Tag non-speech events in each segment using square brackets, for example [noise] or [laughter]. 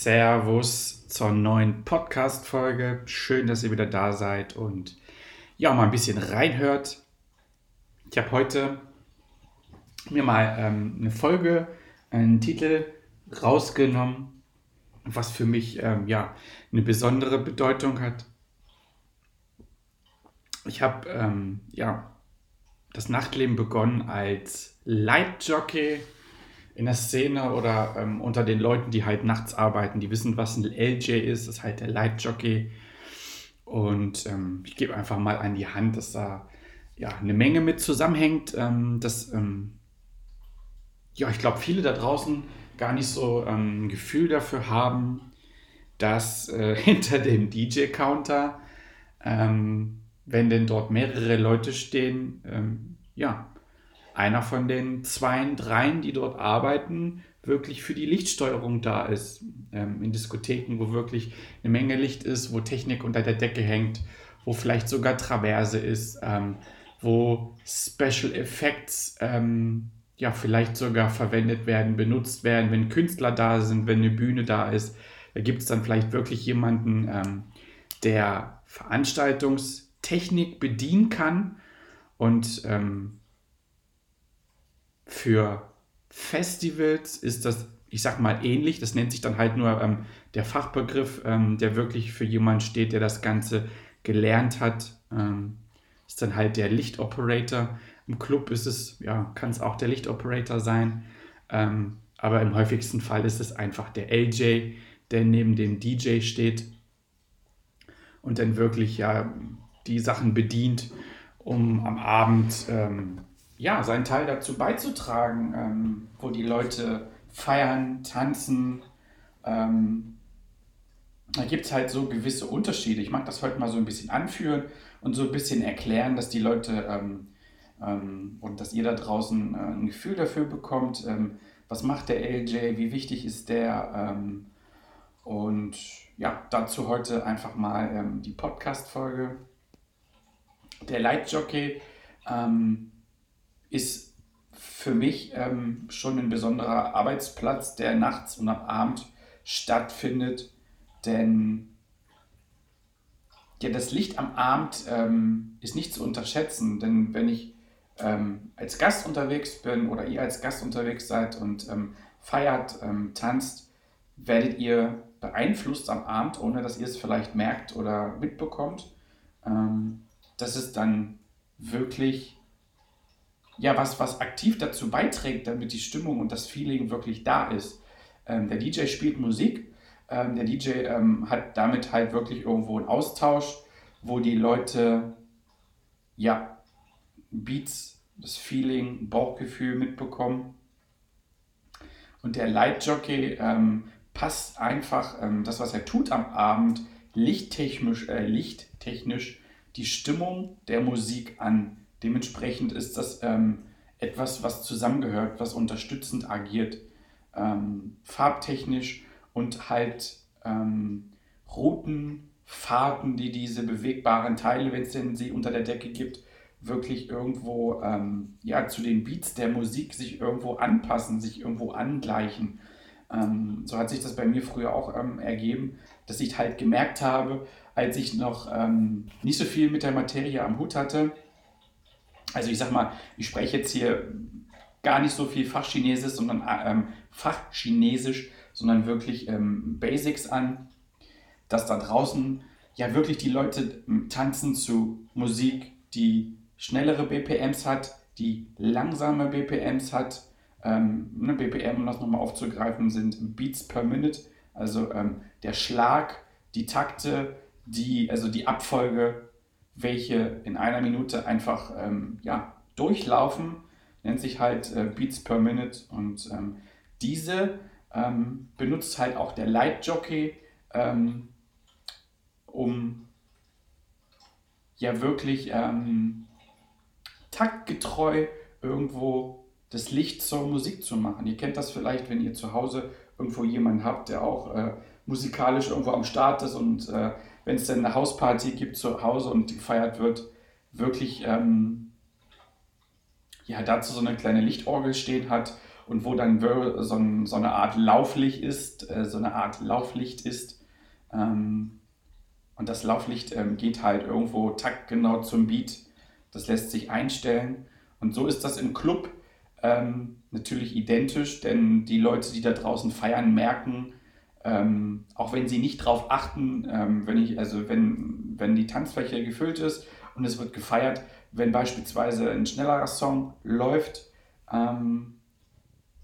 Servus zur neuen Podcast-Folge. Schön, dass ihr wieder da seid und ja, mal ein bisschen reinhört. Ich habe heute mir mal ähm, eine Folge, einen Titel rausgenommen, was für mich ähm, ja eine besondere Bedeutung hat. Ich habe ähm, ja das Nachtleben begonnen als Leitjockey in der Szene oder ähm, unter den Leuten, die halt nachts arbeiten, die wissen, was ein LJ ist, das ist halt der Lightjockey. Und ähm, ich gebe einfach mal an die Hand, dass da ja eine Menge mit zusammenhängt, ähm, dass ähm, ja, ich glaube, viele da draußen gar nicht so ähm, ein Gefühl dafür haben, dass äh, [laughs] hinter dem DJ-Counter, ähm, wenn denn dort mehrere Leute stehen, ja, einer von den zwei, dreien, die dort arbeiten, wirklich für die Lichtsteuerung da ist. Ähm, in Diskotheken, wo wirklich eine Menge Licht ist, wo Technik unter der Decke hängt, wo vielleicht sogar Traverse ist, ähm, wo Special Effects ähm, ja vielleicht sogar verwendet werden, benutzt werden, wenn Künstler da sind, wenn eine Bühne da ist. Da gibt es dann vielleicht wirklich jemanden, ähm, der Veranstaltungstechnik bedienen kann und ähm, für Festivals ist das, ich sag mal, ähnlich. Das nennt sich dann halt nur ähm, der Fachbegriff, ähm, der wirklich für jemanden steht, der das Ganze gelernt hat. Ähm, ist dann halt der Lichtoperator. Im Club ist es, ja, kann es auch der Lichtoperator sein. Ähm, aber im häufigsten Fall ist es einfach der LJ, der neben dem DJ steht und dann wirklich ja die Sachen bedient, um am Abend ähm, ja, seinen Teil dazu beizutragen, ähm, wo die Leute feiern, tanzen. Ähm, da gibt es halt so gewisse Unterschiede. Ich mag das heute mal so ein bisschen anführen und so ein bisschen erklären, dass die Leute ähm, ähm und dass ihr da draußen äh, ein Gefühl dafür bekommt, ähm, was macht der LJ, wie wichtig ist der. Ähm, und ja, dazu heute einfach mal die Podcast-Folge. Der Leitjockey ähm, ist für mich ähm, schon ein besonderer Arbeitsplatz, der nachts und am Abend stattfindet. Denn ja, das Licht am Abend ähm, ist nicht zu unterschätzen. Denn wenn ich ähm, als Gast unterwegs bin oder ihr als Gast unterwegs seid und ähm, feiert, ähm, tanzt, werdet ihr beeinflusst am Abend, ohne dass ihr es vielleicht merkt oder mitbekommt. Ähm, das ist dann wirklich ja, was, was aktiv dazu beiträgt, damit die Stimmung und das Feeling wirklich da ist. Ähm, der DJ spielt Musik, ähm, der DJ ähm, hat damit halt wirklich irgendwo einen Austausch, wo die Leute, ja, Beats, das Feeling, Bauchgefühl mitbekommen. Und der Lightjockey ähm, passt einfach ähm, das, was er tut am Abend, lichttechnisch, äh, lichttechnisch die Stimmung der Musik an. Dementsprechend ist das ähm, etwas, was zusammengehört, was unterstützend agiert, ähm, farbtechnisch und halt ähm, Routen, Fahrten, die diese bewegbaren Teile, wenn es denn sie unter der Decke gibt, wirklich irgendwo ähm, ja, zu den Beats der Musik sich irgendwo anpassen, sich irgendwo angleichen. Ähm, so hat sich das bei mir früher auch ähm, ergeben, dass ich halt gemerkt habe, als ich noch ähm, nicht so viel mit der Materie am Hut hatte, also ich sag mal, ich spreche jetzt hier gar nicht so viel Fachchinesisch, sondern ähm, Fachchinesisch, sondern wirklich ähm, Basics an, dass da draußen ja wirklich die Leute tanzen zu Musik, die schnellere BPMs hat, die langsame BPMs hat. Ähm, ne, BPM, um das nochmal aufzugreifen, sind Beats per Minute, also ähm, der Schlag, die Takte, die, also die Abfolge welche in einer Minute einfach ähm, ja, durchlaufen, nennt sich halt äh, Beats per Minute und ähm, diese ähm, benutzt halt auch der Light Jockey, ähm, um ja wirklich ähm, taktgetreu irgendwo das Licht zur Musik zu machen. Ihr kennt das vielleicht, wenn ihr zu Hause irgendwo jemanden habt, der auch äh, musikalisch irgendwo am Start ist und äh, wenn es dann eine Hausparty gibt zu Hause und gefeiert wird, wirklich ähm, ja, dazu so eine kleine Lichtorgel stehen hat und wo dann so, ein, so eine Art Lauflicht ist, äh, so eine Art Lauflicht ist. Ähm, und das Lauflicht ähm, geht halt irgendwo taktgenau zum Beat. Das lässt sich einstellen. Und so ist das im Club ähm, natürlich identisch, denn die Leute, die da draußen feiern, merken, ähm, auch wenn sie nicht darauf achten, ähm, wenn ich, also wenn, wenn die Tanzfläche gefüllt ist und es wird gefeiert, wenn beispielsweise ein schnellerer Song läuft, ähm,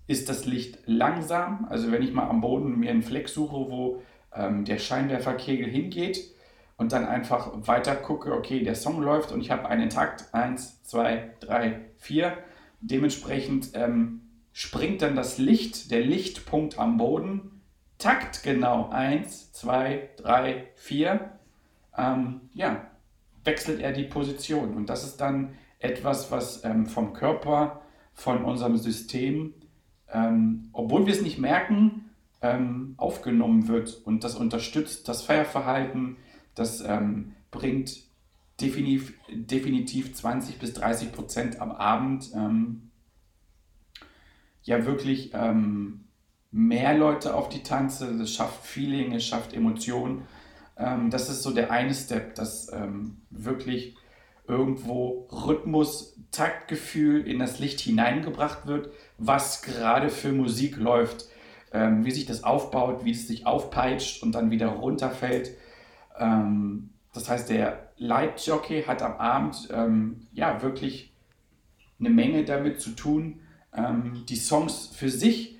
ist das Licht langsam. Also wenn ich mal am Boden mir einen Fleck suche, wo ähm, der Scheinwerferkegel hingeht und dann einfach weiter gucke, okay, der Song läuft und ich habe einen Takt, 1, 2, 3, 4. Dementsprechend ähm, springt dann das Licht, der Lichtpunkt am Boden taktgenau 1, 2, 3, 4, ähm, ja, wechselt er die Position. Und das ist dann etwas, was ähm, vom Körper, von unserem System, ähm, obwohl wir es nicht merken, ähm, aufgenommen wird. Und das unterstützt das Feierverhalten, das ähm, bringt definitiv, definitiv 20 bis 30 Prozent am Abend ähm, ja wirklich ähm, mehr Leute auf die Tanze, das schafft Feeling, es schafft Emotionen. Ähm, das ist so der eine Step, dass ähm, wirklich irgendwo Rhythmus, Taktgefühl in das Licht hineingebracht wird, was gerade für Musik läuft, ähm, wie sich das aufbaut, wie es sich aufpeitscht und dann wieder runterfällt. Ähm, das heißt, der Light Jockey hat am Abend ähm, ja wirklich eine Menge damit zu tun, ähm, die Songs für sich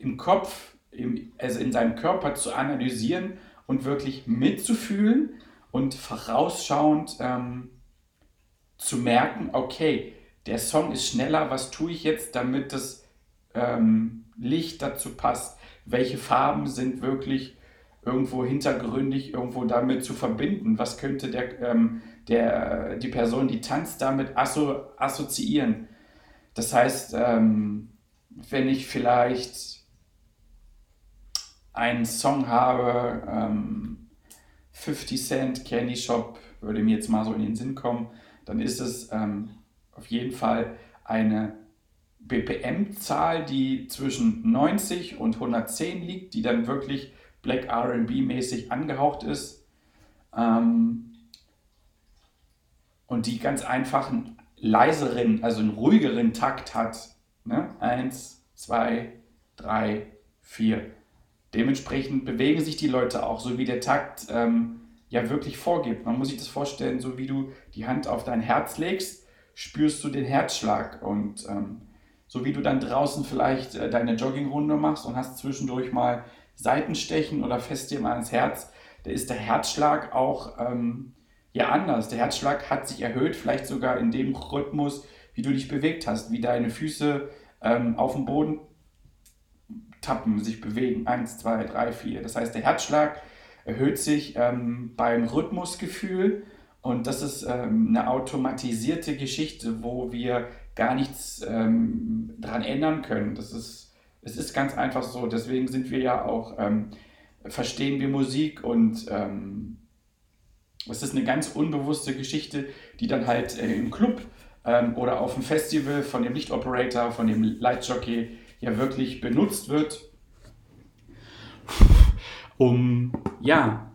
im Kopf, im, also in seinem Körper zu analysieren und wirklich mitzufühlen und vorausschauend ähm, zu merken, okay, der Song ist schneller, was tue ich jetzt, damit das ähm, Licht dazu passt? Welche Farben sind wirklich irgendwo hintergründig, irgendwo damit zu verbinden? Was könnte der, ähm, der, die Person, die tanzt, damit asso assoziieren? Das heißt, ähm, wenn ich vielleicht einen Song habe, ähm, 50 Cent Candy Shop würde mir jetzt mal so in den Sinn kommen, dann ist es ähm, auf jeden Fall eine BPM-Zahl, die zwischen 90 und 110 liegt, die dann wirklich Black RB-mäßig angehaucht ist. Ähm, und die ganz einfachen, leiseren, also einen ruhigeren Takt hat. Ne? Eins, zwei, drei, vier. Dementsprechend bewegen sich die Leute auch, so wie der Takt ähm, ja wirklich vorgibt. Man muss sich das vorstellen, so wie du die Hand auf dein Herz legst, spürst du den Herzschlag. Und ähm, so wie du dann draußen vielleicht äh, deine Joggingrunde machst und hast zwischendurch mal Seitenstechen oder fest dir mal ans Herz, da ist der Herzschlag auch ähm, ja anders. Der Herzschlag hat sich erhöht, vielleicht sogar in dem Rhythmus, wie du dich bewegt hast, wie deine Füße ähm, auf dem Boden tappen, sich bewegen. Eins, zwei, drei, vier. Das heißt, der Herzschlag erhöht sich ähm, beim Rhythmusgefühl und das ist ähm, eine automatisierte Geschichte, wo wir gar nichts ähm, daran ändern können. Das ist, es ist ganz einfach so. Deswegen sind wir ja auch, ähm, verstehen wir Musik und ähm, es ist eine ganz unbewusste Geschichte, die dann halt äh, im Club ähm, oder auf dem Festival von dem Lichtoperator, von dem Lightjockey ja wirklich benutzt wird, um ja,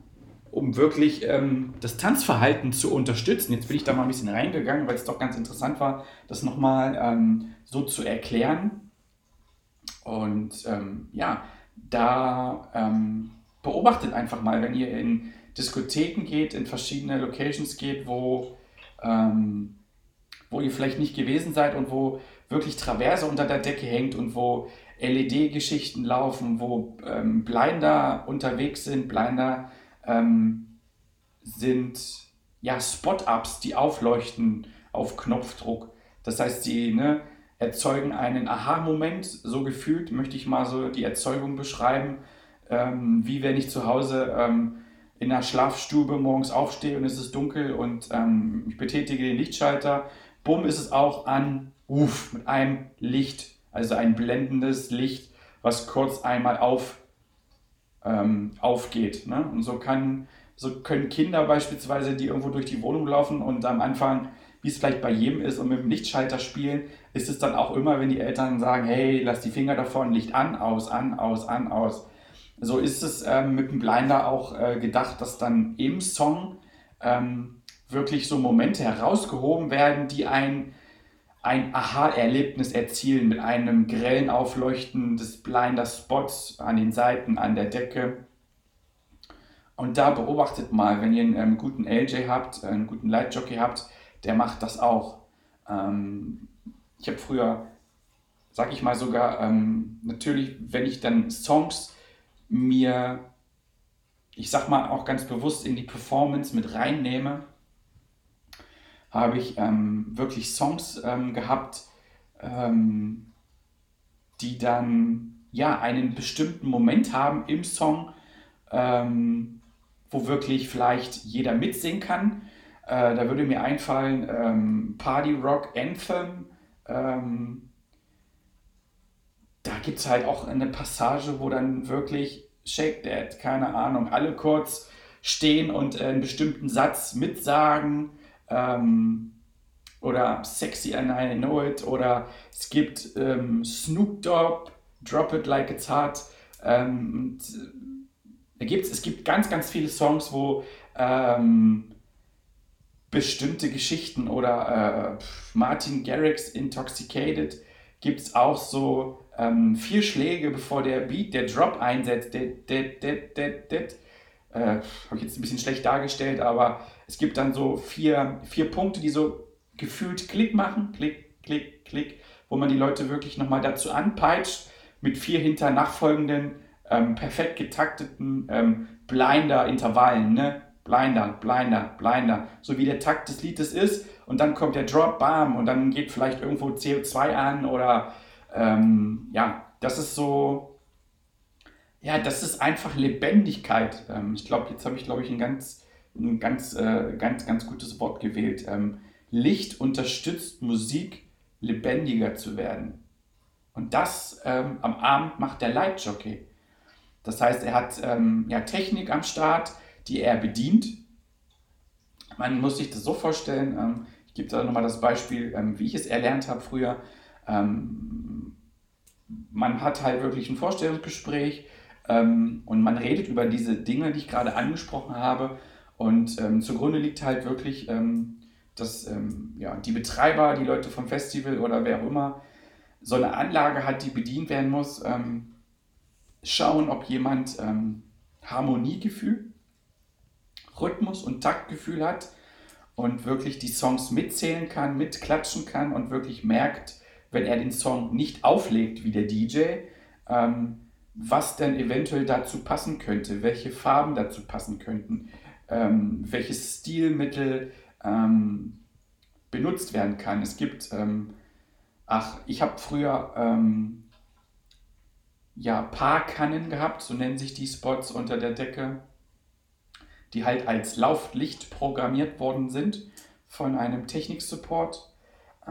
um wirklich ähm, das Tanzverhalten zu unterstützen. Jetzt bin ich da mal ein bisschen reingegangen, weil es doch ganz interessant war, das nochmal ähm, so zu erklären. Und ähm, ja, da ähm, beobachtet einfach mal, wenn ihr in Diskotheken geht, in verschiedene Locations geht, wo, ähm, wo ihr vielleicht nicht gewesen seid und wo wirklich Traverse unter der Decke hängt und wo LED-Geschichten laufen, wo ähm, Blinder unterwegs sind. Blinder ähm, sind ja, Spot-Ups, die aufleuchten auf Knopfdruck. Das heißt, die ne, erzeugen einen Aha-Moment, so gefühlt möchte ich mal so die Erzeugung beschreiben, ähm, wie wenn ich zu Hause ähm, in der Schlafstube morgens aufstehe und es ist dunkel und ähm, ich betätige den Lichtschalter. Bumm ist es auch an, uff, mit einem Licht, also ein blendendes Licht, was kurz einmal auf, ähm, aufgeht. Ne? Und so, kann, so können Kinder beispielsweise, die irgendwo durch die Wohnung laufen und am Anfang, wie es vielleicht bei jedem ist, und mit dem Lichtschalter spielen, ist es dann auch immer, wenn die Eltern sagen, hey, lass die Finger davon, Licht an, aus, an, aus, an, aus so ist es ähm, mit dem Blinder auch äh, gedacht, dass dann im Song ähm, wirklich so Momente herausgehoben werden, die ein, ein Aha-Erlebnis erzielen mit einem grellen Aufleuchten des Blinder-Spots an den Seiten, an der Decke. Und da beobachtet mal, wenn ihr einen ähm, guten LJ habt, äh, einen guten Lightjockey habt, der macht das auch. Ähm, ich habe früher, sag ich mal sogar, ähm, natürlich, wenn ich dann Songs mir, ich sag mal auch ganz bewusst in die Performance mit reinnehme, habe ich ähm, wirklich Songs ähm, gehabt, ähm, die dann ja einen bestimmten Moment haben im Song, ähm, wo wirklich vielleicht jeder mitsingen kann. Äh, da würde mir einfallen ähm, Party Rock Anthem. Ähm, da gibt es halt auch eine Passage, wo dann wirklich Shake That, keine Ahnung, alle kurz stehen und einen bestimmten Satz mitsagen. Ähm, oder Sexy and I Know It. Oder es gibt ähm, Snoop Dogg, Drop It Like It's Hot. Ähm, und, äh, es gibt ganz, ganz viele Songs, wo ähm, bestimmte Geschichten oder äh, Martin Garrix Intoxicated gibt es auch so ähm, vier Schläge, bevor der Beat, der Drop einsetzt. Det, det, det. Äh, Habe ich jetzt ein bisschen schlecht dargestellt, aber es gibt dann so vier, vier Punkte, die so gefühlt Klick machen. Klick, Klick, Klick, wo man die Leute wirklich nochmal dazu anpeitscht, mit vier hinter nachfolgenden, ähm, perfekt getakteten ähm, Blinder-Intervallen. Ne? Blinder, Blinder, Blinder. So wie der Takt des Liedes ist. Und dann kommt der Drop, bam, und dann geht vielleicht irgendwo CO2 an oder ähm, ja, das ist so, ja, das ist einfach Lebendigkeit. Ähm, ich glaube, jetzt habe ich, glaube ich, ein ganz, ein ganz, äh, ganz, ganz gutes Wort gewählt. Ähm, Licht unterstützt Musik, lebendiger zu werden. Und das ähm, am Abend macht der Lightjockey. Das heißt, er hat ja, Technik am Start, die er bedient. Man muss sich das so vorstellen, ich gebe da nochmal das Beispiel, wie ich es erlernt habe früher. Man hat halt wirklich ein Vorstellungsgespräch ähm, und man redet über diese Dinge, die ich gerade angesprochen habe. Und ähm, zugrunde liegt halt wirklich, ähm, dass ähm, ja, die Betreiber, die Leute vom Festival oder wer auch immer, so eine Anlage hat, die bedient werden muss. Ähm, schauen, ob jemand Harmoniegefühl, Rhythmus und Taktgefühl hat und wirklich die Songs mitzählen kann, mitklatschen kann und wirklich merkt, wenn er den Song nicht auflegt wie der DJ, ähm, was denn eventuell dazu passen könnte, welche Farben dazu passen könnten, ähm, welches Stilmittel ähm, benutzt werden kann. Es gibt, ähm, ach, ich habe früher ähm, ja, Paarkannen gehabt, so nennen sich die Spots unter der Decke, die halt als Lauflicht programmiert worden sind von einem Technik-Support.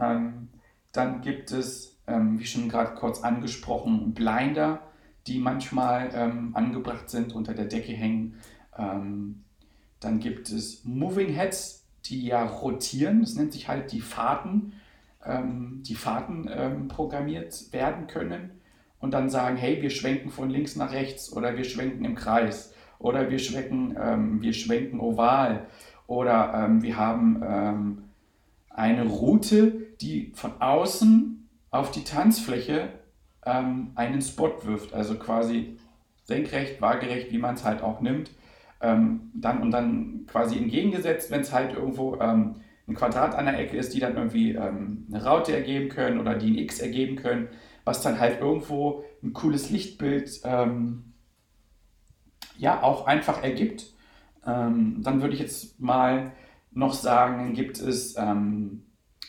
Ähm, dann gibt es, ähm, wie schon gerade kurz angesprochen, Blinder, die manchmal ähm, angebracht sind, unter der Decke hängen. Ähm, dann gibt es Moving Heads, die ja rotieren. Das nennt sich halt die Fahrten, ähm, die Fahrten ähm, programmiert werden können und dann sagen, hey, wir schwenken von links nach rechts oder wir schwenken im Kreis oder wir schwenken, ähm, wir schwenken oval oder wir haben eine Route, die von außen auf die Tanzfläche ähm, einen Spot wirft, also quasi senkrecht, waagerecht, wie man es halt auch nimmt, ähm, dann und dann quasi entgegengesetzt, wenn es halt irgendwo ähm, ein Quadrat an der Ecke ist, die dann irgendwie ähm, eine Raute ergeben können oder die ein X ergeben können, was dann halt irgendwo ein cooles Lichtbild ähm, ja auch einfach ergibt. Ähm, dann würde ich jetzt mal noch sagen, gibt es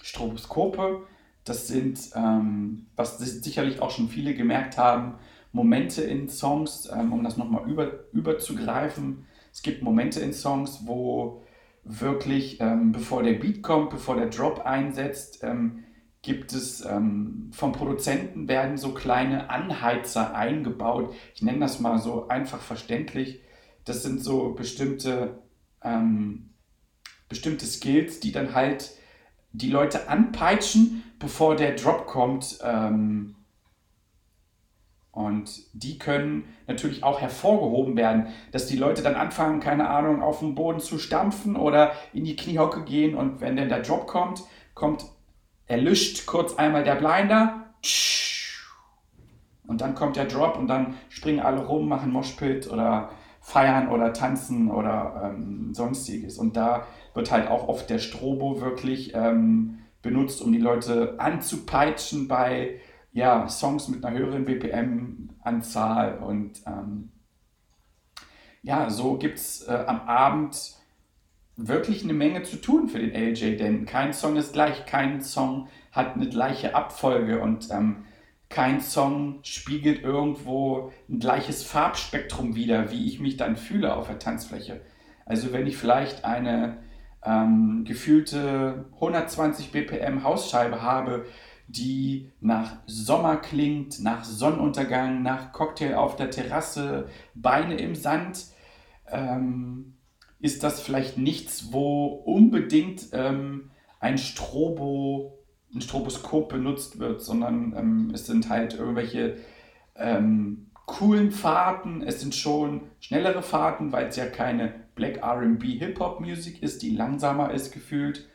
Stroboskope. Das sind, ähm, was sicherlich auch schon viele gemerkt haben, Momente in Songs, ähm, um das nochmal über, überzugreifen. Es gibt Momente in Songs, wo wirklich, ähm, bevor der Beat kommt, bevor der Drop einsetzt, ähm, gibt es ähm, vom Produzenten werden so kleine Anheizer eingebaut. Ich nenne das mal so einfach verständlich. Das sind so bestimmte, ähm, bestimmte Skills, die dann halt die Leute anpeitschen, bevor der Drop kommt. Ähm, und die können natürlich auch hervorgehoben werden, dass die Leute dann anfangen, keine Ahnung, auf den Boden zu stampfen oder in die Kniehocke gehen und wenn dann der Drop kommt, kommt, erlischt kurz einmal der Blinder und dann kommt der Drop und dann springen alle rum, machen Moshpit oder feiern oder tanzen oder ähm, sonstiges. Und da wird halt auch oft der Strobo wirklich ähm, benutzt, um die Leute anzupeitschen bei ja, Songs mit einer höheren BPM-Anzahl und ähm, ja, so gibt es äh, am Abend wirklich eine Menge zu tun für den LJ, denn kein Song ist gleich, kein Song hat eine gleiche Abfolge und ähm, kein Song spiegelt irgendwo ein gleiches Farbspektrum wider, wie ich mich dann fühle auf der Tanzfläche. Also wenn ich vielleicht eine ähm, gefühlte 120 BPM Hausscheibe habe, die nach Sommer klingt, nach Sonnenuntergang, nach Cocktail auf der Terrasse, Beine im Sand, ähm, ist das vielleicht nichts, wo unbedingt ähm, ein Strobo, ein Stroboskop benutzt wird, sondern ähm, es sind halt irgendwelche ähm, coolen Fahrten, es sind schon schnellere Fahrten, weil es ja keine Black RB Hip-Hop Musik ist, die langsamer ist gefühlt.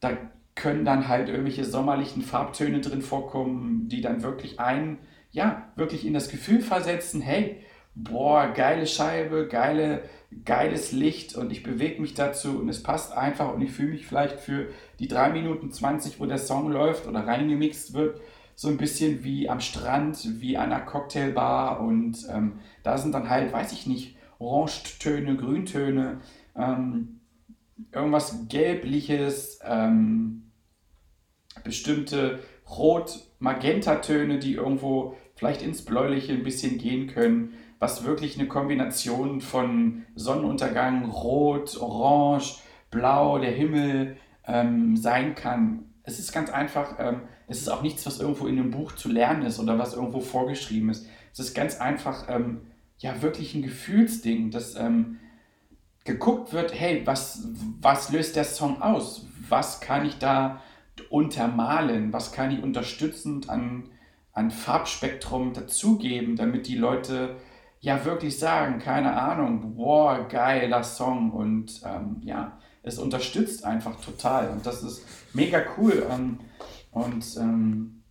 Da können dann halt irgendwelche sommerlichen Farbtöne drin vorkommen, die dann wirklich einen, ja, wirklich in das Gefühl versetzen, hey, boah, geile Scheibe, geile, geiles Licht und ich bewege mich dazu und es passt einfach und ich fühle mich vielleicht für die 3 Minuten 20, wo der Song läuft oder reingemixt wird, so ein bisschen wie am Strand, wie an einer Cocktailbar und ähm, da sind dann halt, weiß ich nicht, Orangetöne, Grüntöne, ähm, irgendwas Gelbliches, ähm, bestimmte Rot-Magenta-Töne, die irgendwo vielleicht ins Bläuliche ein bisschen gehen können, was wirklich eine Kombination von Sonnenuntergang, Rot, Orange, Blau, der Himmel ähm, sein kann. Es ist ganz einfach, ähm, es ist auch nichts, was irgendwo in einem Buch zu lernen ist oder was irgendwo vorgeschrieben ist. Es ist ganz einfach, ähm, ja, wirklich ein Gefühlsding, dass ähm, geguckt wird, hey, was, was löst der Song aus? Was kann ich da untermalen? Was kann ich unterstützend an, an Farbspektrum dazugeben, damit die Leute ja wirklich sagen, keine Ahnung, boah, geiler Song und ähm, ja, es unterstützt einfach total und das ist mega cool ähm, und ähm,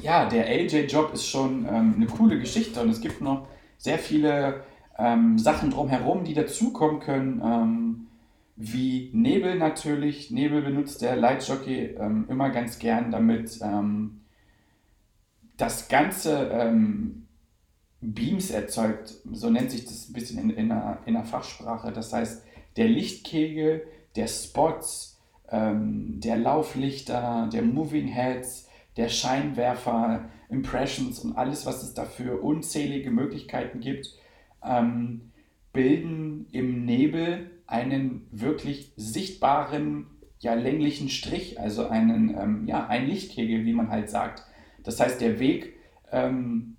ja, der LJ-Job ist schon ähm, eine coole Geschichte und es gibt noch sehr viele ähm, Sachen drumherum, die dazukommen können ähm, wie Nebel natürlich. Nebel benutzt der Lightjockey ähm, immer ganz gern, damit ähm, das Ganze ähm, Beams erzeugt. So nennt sich das ein bisschen in, in, einer, in einer Fachsprache. Das heißt, der Lichtkegel, der Spots, ähm, der Lauflichter, der Moving Heads, der Scheinwerfer, Impressions und alles, was es dafür unzählige Möglichkeiten gibt, ähm, bilden im Nebel einen wirklich sichtbaren, ja, länglichen Strich, also einen, ähm, ja, ein Lichtkegel, wie man halt sagt. Das heißt, der Weg ähm,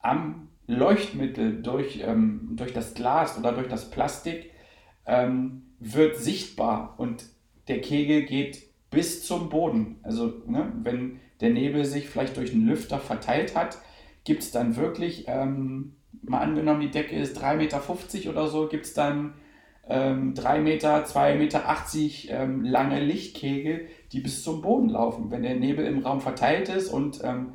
am Leuchtmittel durch, ähm, durch das Glas oder durch das Plastik ähm, wird sichtbar und der Kegel geht bis zum Boden. Also ne, wenn der Nebel sich vielleicht durch einen Lüfter verteilt hat, gibt es dann wirklich, ähm, mal angenommen, die Decke ist 3,50 Meter oder so, gibt es dann ähm, 3 Meter, 2,80 Meter ähm, lange Lichtkegel, die bis zum Boden laufen, wenn der Nebel im Raum verteilt ist und ähm,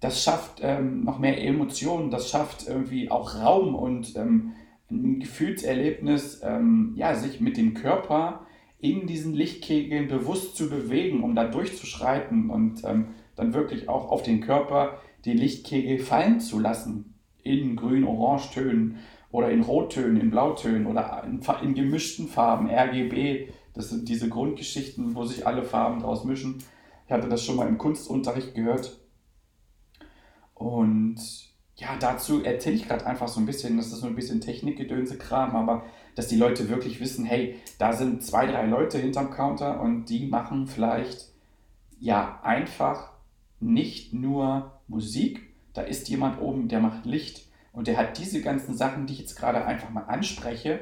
das schafft ähm, noch mehr Emotionen, das schafft irgendwie auch Raum und ähm, ein Gefühlserlebnis, ähm, ja, sich mit dem Körper in diesen Lichtkegeln bewusst zu bewegen, um da durchzuschreiten und dann wirklich auch auf den Körper die Lichtkegel fallen zu lassen in grün-orange Tönen oder in Rottönen, in Blautönen oder in, in gemischten Farben, RGB, Das sind diese Grundgeschichten, wo sich alle Farben draus mischen. Ich hatte das schon mal im Kunstunterricht gehört. Und ja, dazu erzähle ich gerade einfach so ein bisschen, das ist so ein bisschen Technikgedönse-Kram, aber dass die Leute wirklich wissen, hey, da sind zwei, drei Leute hinterm Counter und die machen vielleicht ja einfach nicht nur Musik, da ist jemand oben, der macht Licht und der hat diese ganzen Sachen, die ich jetzt gerade einfach mal anspreche,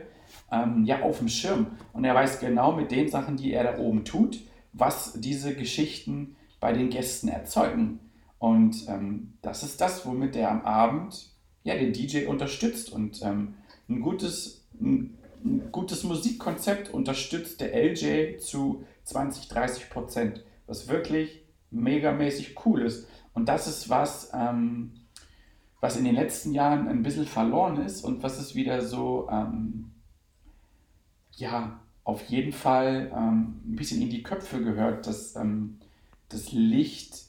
ähm, ja auf dem Schirm. Und er weiß genau mit den Sachen, die er da oben tut, was diese Geschichten bei den Gästen erzeugen. Und ähm, das ist das, womit er am Abend ja, den DJ unterstützt. Und ähm, ein, gutes, ein, gutes Musikkonzept unterstützt der LJ zu 20, 30 Prozent, was wirklich megamäßig cool ist. Und das ist was, ähm, was in den letzten Jahren ein bisschen verloren ist und was es wieder so, ähm, ja, auf jeden Fall ähm, ein bisschen in die Köpfe gehört, dass ähm, das Licht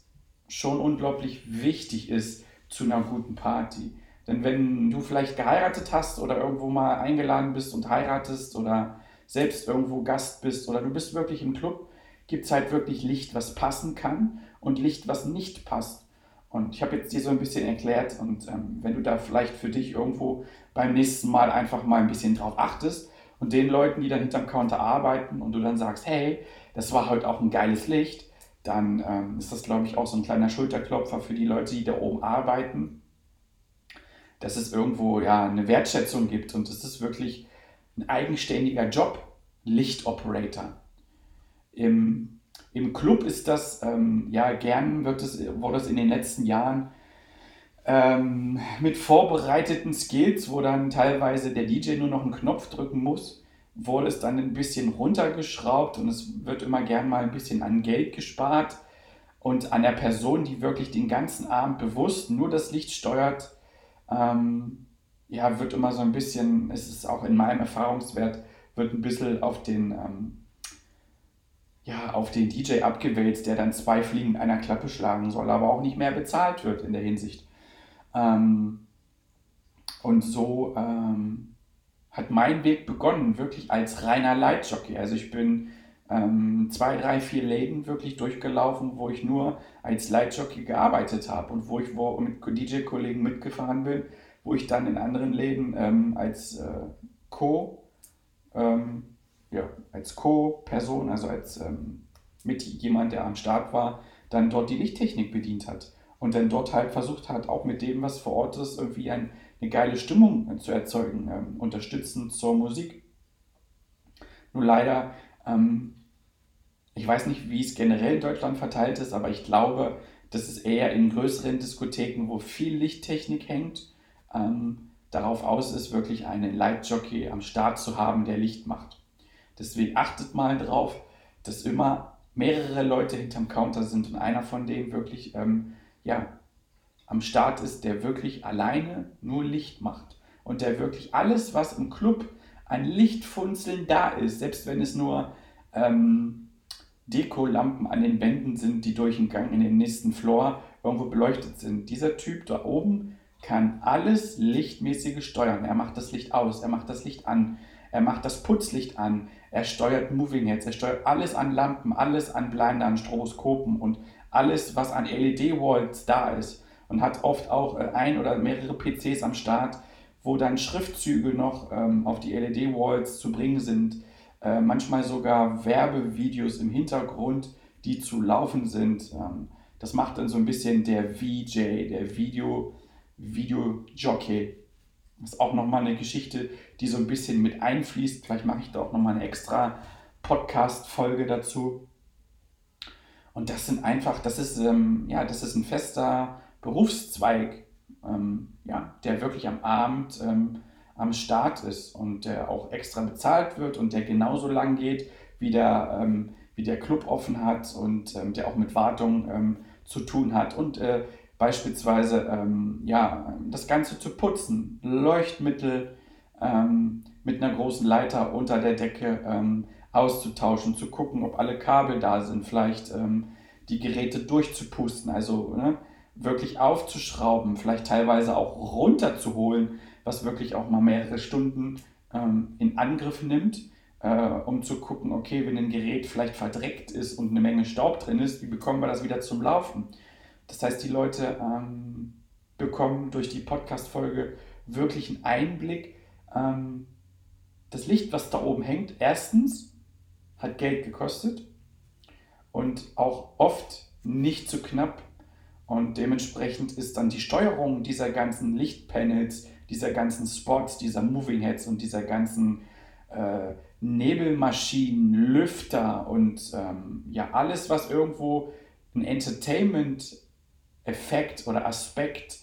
schon unglaublich wichtig ist zu einer guten Party. Denn wenn du vielleicht geheiratet hast oder irgendwo mal eingeladen bist und heiratest oder selbst irgendwo Gast bist oder du bist wirklich im Club, gibt es halt wirklich Licht, was passen kann und Licht, was nicht passt. Und ich habe jetzt dir so ein bisschen erklärt und ähm, wenn du da vielleicht für dich irgendwo beim nächsten Mal einfach mal ein bisschen drauf achtest und den Leuten, die dann hinterm Counter arbeiten und du dann sagst, hey, das war heute auch ein geiles Licht, dann ähm, ist das, glaube ich, auch so ein kleiner Schulterklopfer für die Leute, die da oben arbeiten, dass es irgendwo ja eine Wertschätzung gibt und es ist wirklich ein eigenständiger Job, Lichtoperator. Im, Im Club ist das, ähm, ja, gern wird es, wurde es in den letzten Jahren ähm, mit vorbereiteten Skills, wo dann teilweise der DJ nur noch einen Knopf drücken muss, wurde es dann ein bisschen runtergeschraubt und es wird immer gern mal ein bisschen an Geld gespart und an der Person, die wirklich den ganzen Abend bewusst nur das Licht steuert, ähm, ja, wird immer so ein bisschen, es ist auch in meinem Erfahrungswert, wird ein bisschen auf den, ähm, ja, auf den DJ abgewälzt, der dann zwei Fliegen in einer Klappe schlagen soll, aber auch nicht mehr bezahlt wird in der Hinsicht. Ähm, und so ähm, hat mein Weg begonnen, wirklich als reiner Leitjockey. Also ich bin ähm, zwei, drei, vier Läden wirklich durchgelaufen, wo ich nur als Leitjockey gearbeitet habe und wo ich wo mit DJ-Kollegen mitgefahren bin, wo ich dann in anderen Läden ähm, als äh, Co, ähm, ja, als Co-Person, also als ähm, mit jemand, der am Start war, dann dort die Lichttechnik bedient hat und dann dort halt versucht hat, auch mit dem, was vor Ort ist, irgendwie ein eine geile Stimmung zu erzeugen, ähm, unterstützend zur Musik. Nur leider, ähm, ich weiß nicht, wie es generell in Deutschland verteilt ist, aber ich glaube, dass es eher in größeren Diskotheken, wo viel Lichttechnik hängt, ähm, darauf aus ist, wirklich einen Lightjockey am Start zu haben, der Licht macht. Deswegen achtet mal drauf, dass immer mehrere Leute hinterm Counter sind und einer von denen wirklich ähm, ja, am Start ist, der wirklich alleine nur Licht macht und der wirklich alles, was im Club an Lichtfunzeln da ist, selbst wenn es nur ähm, Dekolampen an den Wänden sind, die durch den Gang in den nächsten Floor irgendwo beleuchtet sind. Dieser Typ da oben kann alles lichtmäßige steuern. Er macht das Licht aus, er macht das Licht an, er macht das Putzlicht an, er steuert Moving Heads, er steuert alles an Lampen, alles an Blindern, Stroboskopen und alles, was an LED-Walls da ist und hat oft auch äh, ein oder mehrere PCs am Start, wo dann Schriftzüge noch ähm, auf die LED-Walls zu bringen sind. Äh, manchmal sogar Werbevideos im Hintergrund, die zu laufen sind. Ähm, das macht dann so ein bisschen der VJ, der Video, Video-Jockey. Das ist auch nochmal eine Geschichte, die so ein bisschen mit einfließt. Vielleicht mache ich da auch nochmal eine extra Podcast-Folge dazu. Und das sind einfach, das ist, ähm, ja, das ist ein fester Berufszweig, ähm, ja, der wirklich am Abend ähm, am Start ist und der auch extra bezahlt wird und der genauso lang geht, wie der, ähm, wie der Club offen hat und ähm, der auch mit Wartung ähm, zu tun hat. Und äh, beispielsweise ähm, ja, das Ganze zu putzen, Leuchtmittel mit einer großen Leiter unter der Decke auszutauschen, zu gucken, ob alle Kabel da sind, vielleicht die Geräte durchzupusten, also ne, wirklich aufzuschrauben, vielleicht teilweise auch runterzuholen, was wirklich auch mal mehrere Stunden ähm, in Angriff nimmt, äh, um zu gucken, okay, wenn ein Gerät vielleicht verdreckt ist und eine Menge Staub drin ist, wie bekommen wir das wieder zum Laufen? Das heißt, die Leute ähm, bekommen durch die Podcast-Folge wirklich einen Einblick. Ähm, das Licht, was da oben hängt, erstens hat Geld gekostet und auch oft nicht zu knapp. Und dementsprechend ist dann die Steuerung dieser ganzen Lichtpanels, dieser ganzen Spots, dieser Moving Heads und dieser ganzen äh, Nebelmaschinen, Lüfter und ähm, ja, alles, was irgendwo ein Entertainment-Effekt oder Aspekt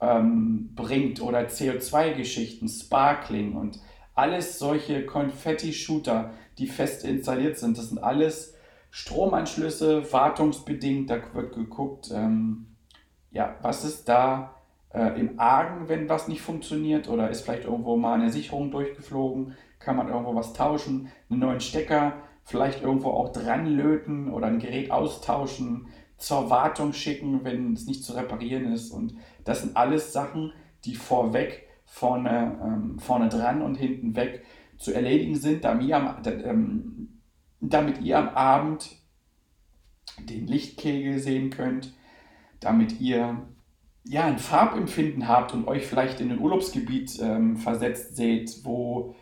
ähm, bringt oder CO2-Geschichten, Sparkling und alles solche Konfetti-Shooter, die fest installiert sind. Das sind alles Stromanschlüsse, wartungsbedingt. Da wird geguckt, ähm, ja, was ist da äh, im Argen, wenn was nicht funktioniert oder ist vielleicht irgendwo mal eine Sicherung durchgeflogen, kann man irgendwo was tauschen, einen neuen Stecker, vielleicht irgendwo auch dran löten oder ein Gerät austauschen, zur Wartung schicken, wenn es nicht zu reparieren ist. Und das sind alles Sachen, die vorweg, vorne, ähm, vorne dran und hinten weg zu erledigen sind, damit am, ähm, damit ihr am Abend den Lichtkegel sehen könnt, damit ihr ja, ein Farbempfinden habt und euch vielleicht in ein Urlaubsgebiet ähm, versetzt seht, wo,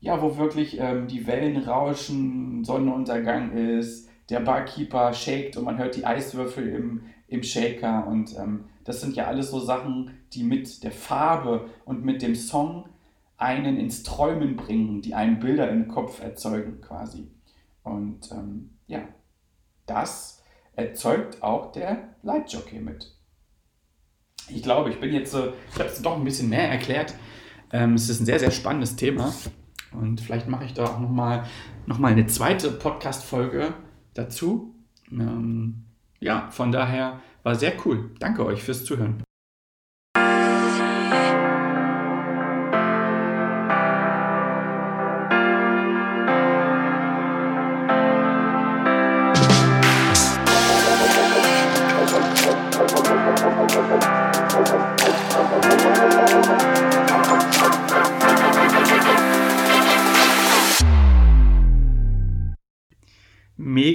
ja, wo wirklich ähm, die Wellen rauschen, Sonnenuntergang ist, der Barkeeper shakt und man hört die Eiswürfel im, im Shaker. Und ähm, das sind ja alles so Sachen, die mit der Farbe und mit dem Song einen ins Träumen bringen, die einen Bilder im Kopf erzeugen quasi. Und ähm, ja, das erzeugt auch der Lightjockey mit. Ich glaube, ich bin jetzt, äh, ich habe es doch ein bisschen mehr erklärt. Ähm, es ist ein sehr, sehr spannendes Thema. Und vielleicht mache ich da auch nochmal noch mal eine zweite Podcast-Folge dazu. Ähm, ja, von daher war sehr cool. Danke euch fürs Zuhören.